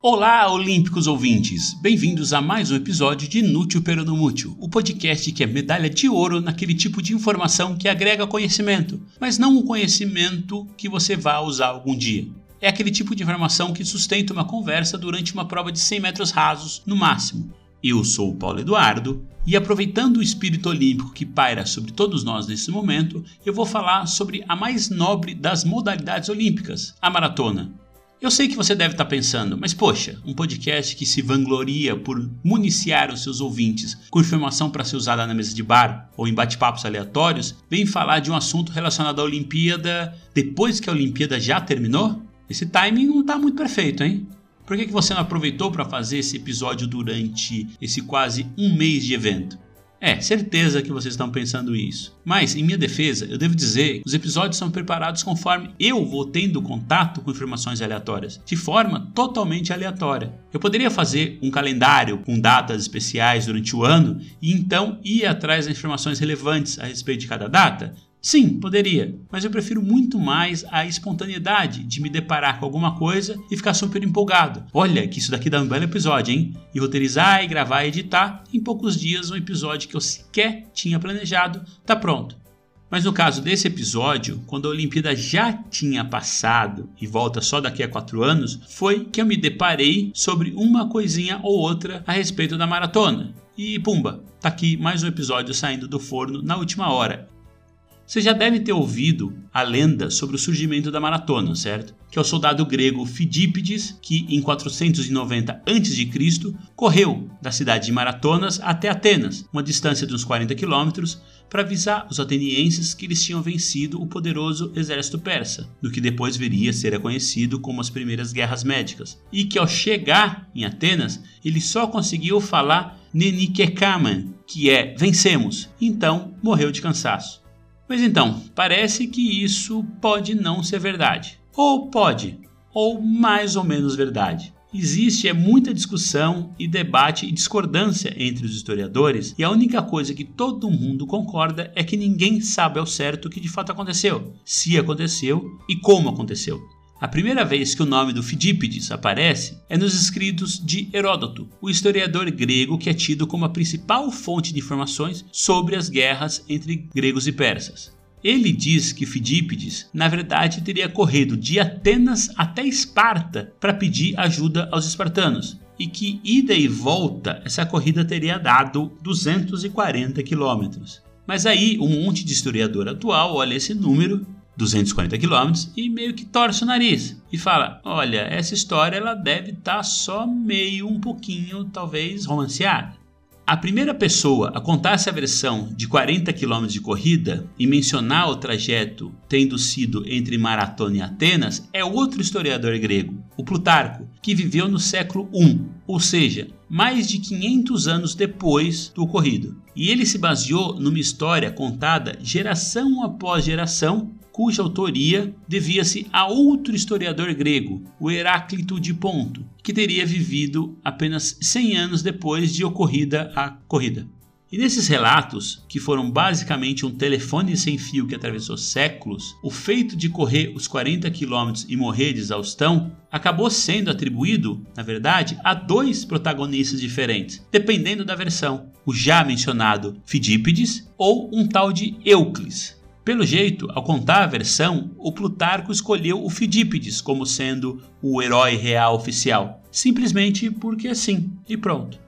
Olá, olímpicos ouvintes! Bem-vindos a mais um episódio de Inútil Peronomútil, o podcast que é medalha de ouro naquele tipo de informação que agrega conhecimento, mas não um conhecimento que você vá usar algum dia. É aquele tipo de informação que sustenta uma conversa durante uma prova de 100 metros rasos, no máximo. Eu sou o Paulo Eduardo e, aproveitando o espírito olímpico que paira sobre todos nós nesse momento, eu vou falar sobre a mais nobre das modalidades olímpicas, a maratona. Eu sei que você deve estar pensando, mas poxa, um podcast que se vangloria por municiar os seus ouvintes com informação para ser usada na mesa de bar ou em bate-papos aleatórios, vem falar de um assunto relacionado à Olimpíada depois que a Olimpíada já terminou? Esse timing não está muito perfeito, hein? Por que, que você não aproveitou para fazer esse episódio durante esse quase um mês de evento? É, certeza que vocês estão pensando isso. Mas, em minha defesa, eu devo dizer que os episódios são preparados conforme eu vou tendo contato com informações aleatórias, de forma totalmente aleatória. Eu poderia fazer um calendário com datas especiais durante o ano e então ir atrás das informações relevantes a respeito de cada data? Sim, poderia, mas eu prefiro muito mais a espontaneidade de me deparar com alguma coisa e ficar super empolgado. Olha, que isso daqui dá um belo episódio, hein? E roteirizar, e gravar e editar, em poucos dias um episódio que eu sequer tinha planejado tá pronto. Mas no caso desse episódio, quando a Olimpíada já tinha passado e volta só daqui a quatro anos, foi que eu me deparei sobre uma coisinha ou outra a respeito da maratona. E pumba, tá aqui mais um episódio saindo do forno na última hora. Você já deve ter ouvido a lenda sobre o surgimento da maratona, certo? Que é o soldado grego Fidípides, que em 490 a.C. correu da cidade de Maratonas até Atenas, uma distância de uns 40 quilômetros, para avisar os atenienses que eles tinham vencido o poderoso exército persa, no que depois viria a ser conhecido como as primeiras guerras médicas, e que ao chegar em Atenas ele só conseguiu falar Nenikekaman, que é vencemos, então morreu de cansaço. Mas então, parece que isso pode não ser verdade. Ou pode, ou mais ou menos verdade. Existe é muita discussão e debate e discordância entre os historiadores, e a única coisa que todo mundo concorda é que ninguém sabe ao certo o que de fato aconteceu, se aconteceu e como aconteceu. A primeira vez que o nome do Fidípides aparece é nos escritos de Heródoto, o historiador grego que é tido como a principal fonte de informações sobre as guerras entre gregos e persas. Ele diz que Fidípides, na verdade, teria corrido de Atenas até Esparta para pedir ajuda aos espartanos, e que ida e volta essa corrida teria dado 240 quilômetros. Mas aí um monte de historiador atual olha esse número 240 quilômetros e meio que torce o nariz e fala: olha, essa história ela deve estar tá só meio um pouquinho, talvez, romanceada. A primeira pessoa a contar essa versão de 40 km de corrida e mencionar o trajeto tendo sido entre Maratona e Atenas é outro historiador grego, o Plutarco, que viveu no século I, ou seja, mais de 500 anos depois do ocorrido. E ele se baseou numa história contada geração após geração cuja autoria devia-se a outro historiador grego, o Heráclito de Ponto, que teria vivido apenas 100 anos depois de ocorrida a corrida. E nesses relatos, que foram basicamente um telefone sem fio que atravessou séculos, o feito de correr os 40 quilômetros e morrer de exaustão acabou sendo atribuído, na verdade, a dois protagonistas diferentes, dependendo da versão: o já mencionado Fidípides ou um tal de Euclides, pelo jeito, ao contar a versão, o Plutarco escolheu o Fidípides como sendo o herói real oficial, simplesmente porque sim, e pronto.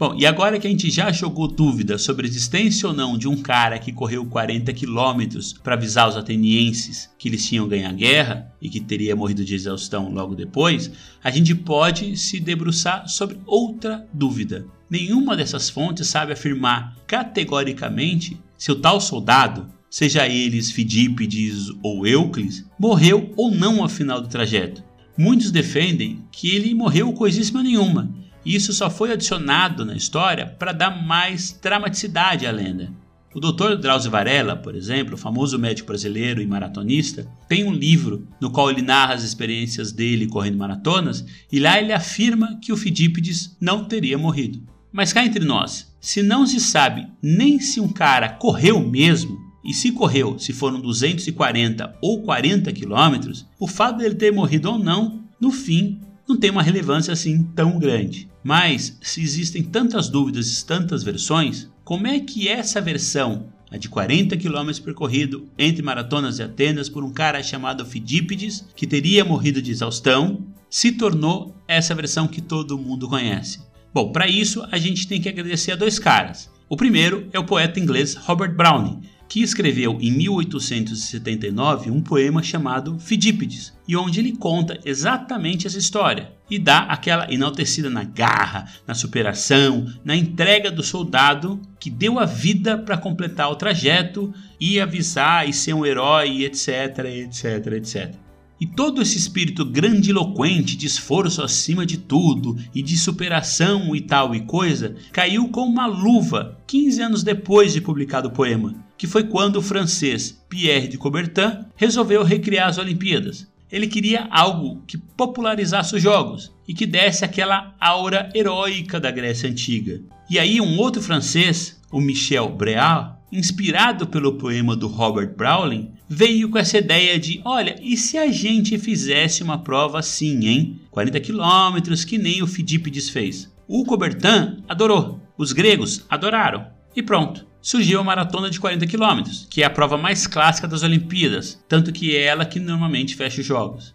Bom, e agora que a gente já jogou dúvida sobre a existência ou não de um cara que correu 40 quilômetros para avisar os atenienses que eles tinham ganho a guerra e que teria morrido de exaustão logo depois, a gente pode se debruçar sobre outra dúvida. Nenhuma dessas fontes sabe afirmar categoricamente se o tal soldado seja eles Fidípides ou Euclides, morreu ou não ao final do trajeto. Muitos defendem que ele morreu coisíssima nenhuma, e isso só foi adicionado na história para dar mais dramaticidade à lenda. O Dr. Drauzio Varela, por exemplo, famoso médico brasileiro e maratonista, tem um livro no qual ele narra as experiências dele correndo maratonas e lá ele afirma que o Fidípides não teria morrido. Mas cá entre nós, se não se sabe nem se um cara correu mesmo, e se correu, se foram 240 ou 40 quilômetros, o fato dele ter morrido ou não, no fim, não tem uma relevância assim tão grande. Mas, se existem tantas dúvidas e tantas versões, como é que essa versão, a de 40 km percorrido entre Maratonas e Atenas por um cara chamado Fidípides, que teria morrido de exaustão, se tornou essa versão que todo mundo conhece? Bom, para isso a gente tem que agradecer a dois caras. O primeiro é o poeta inglês Robert Browning, que escreveu em 1879 um poema chamado Fidípides, e onde ele conta exatamente essa história e dá aquela enaltecida na garra, na superação, na entrega do soldado que deu a vida para completar o trajeto e avisar e ser um herói, etc, etc, etc. E todo esse espírito grandiloquente de esforço acima de tudo e de superação e tal e coisa caiu como uma luva 15 anos depois de publicado o poema, que foi quando o francês Pierre de Coubertin resolveu recriar as Olimpíadas. Ele queria algo que popularizasse os jogos e que desse aquela aura heróica da Grécia Antiga. E aí um outro francês, o Michel Breal, inspirado pelo poema do Robert Browning, veio com essa ideia de: olha, e se a gente fizesse uma prova assim, hein? 40 quilômetros, que nem o Fidípides fez. O Coubertin adorou, os gregos adoraram, e pronto surgiu a maratona de 40 km, que é a prova mais clássica das Olimpíadas, tanto que é ela que normalmente fecha os jogos.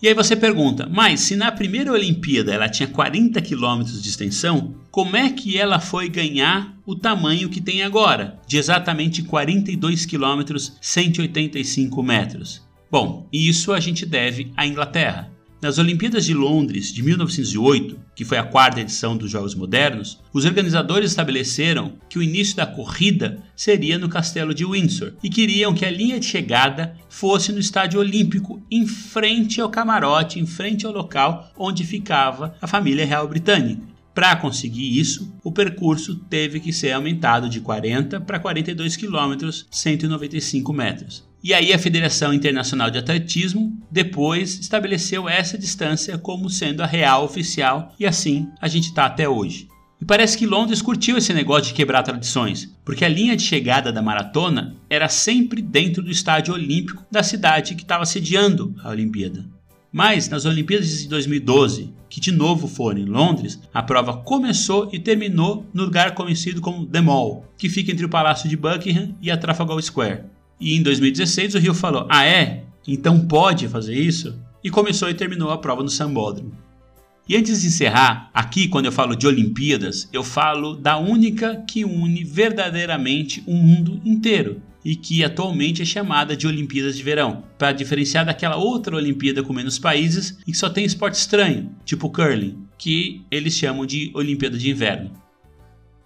E aí você pergunta, mas se na primeira Olimpíada ela tinha 40 km de extensão, como é que ela foi ganhar o tamanho que tem agora, de exatamente 42 km 185 metros? Bom, isso a gente deve à Inglaterra. Nas Olimpíadas de Londres de 1908, que foi a quarta edição dos Jogos Modernos, os organizadores estabeleceram que o início da corrida seria no Castelo de Windsor e queriam que a linha de chegada fosse no Estádio Olímpico, em frente ao camarote, em frente ao local onde ficava a família real britânica. Para conseguir isso, o percurso teve que ser aumentado de 40 para 42 km, 195 metros. E aí a Federação Internacional de Atletismo depois estabeleceu essa distância como sendo a real oficial e assim a gente está até hoje. E parece que Londres curtiu esse negócio de quebrar tradições, porque a linha de chegada da maratona era sempre dentro do estádio olímpico da cidade que estava sediando a Olimpíada. Mas nas Olimpíadas de 2012, que de novo foram em Londres, a prova começou e terminou no lugar conhecido como The Mall, que fica entre o Palácio de Buckingham e a Trafalgar Square. E em 2016 o Rio falou: Ah, é? Então pode fazer isso? E começou e terminou a prova no Sambódromo. E antes de encerrar, aqui quando eu falo de Olimpíadas, eu falo da única que une verdadeiramente o mundo inteiro e que atualmente é chamada de Olimpíadas de Verão, para diferenciar daquela outra Olimpíada com menos países e que só tem esporte estranho, tipo curling, que eles chamam de Olimpíada de Inverno.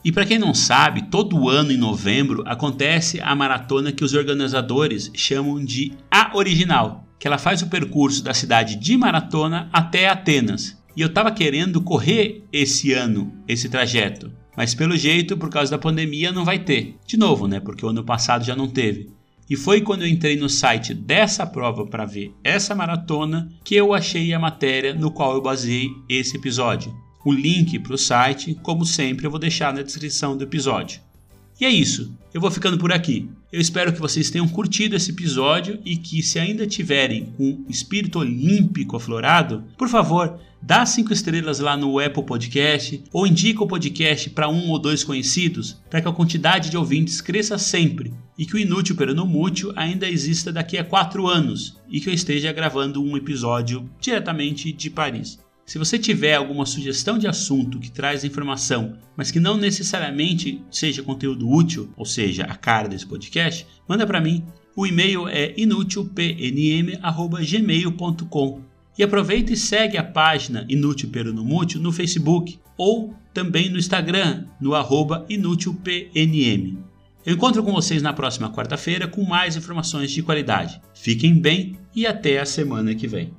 E para quem não sabe, todo ano em novembro acontece a maratona que os organizadores chamam de A Original, que ela faz o percurso da cidade de Maratona até Atenas. E eu estava querendo correr esse ano esse trajeto, mas pelo jeito, por causa da pandemia, não vai ter. De novo, né? Porque o ano passado já não teve. E foi quando eu entrei no site dessa prova para ver essa maratona que eu achei a matéria no qual eu baseei esse episódio. O link para o site, como sempre, eu vou deixar na descrição do episódio. E é isso, eu vou ficando por aqui. Eu espero que vocês tenham curtido esse episódio e que, se ainda tiverem com espírito olímpico aflorado, por favor, dá cinco estrelas lá no Apple Podcast ou indica o podcast para um ou dois conhecidos para que a quantidade de ouvintes cresça sempre e que o Inútil Peronomútil ainda exista daqui a quatro anos e que eu esteja gravando um episódio diretamente de Paris. Se você tiver alguma sugestão de assunto que traz informação, mas que não necessariamente seja conteúdo útil, ou seja, a cara desse podcast, manda para mim. O e-mail é inutilpnm@gmail.com. E aproveita e segue a página Inútil Peronomútil no Facebook ou também no Instagram, no arroba inutilpnm. Eu encontro com vocês na próxima quarta-feira com mais informações de qualidade. Fiquem bem e até a semana que vem.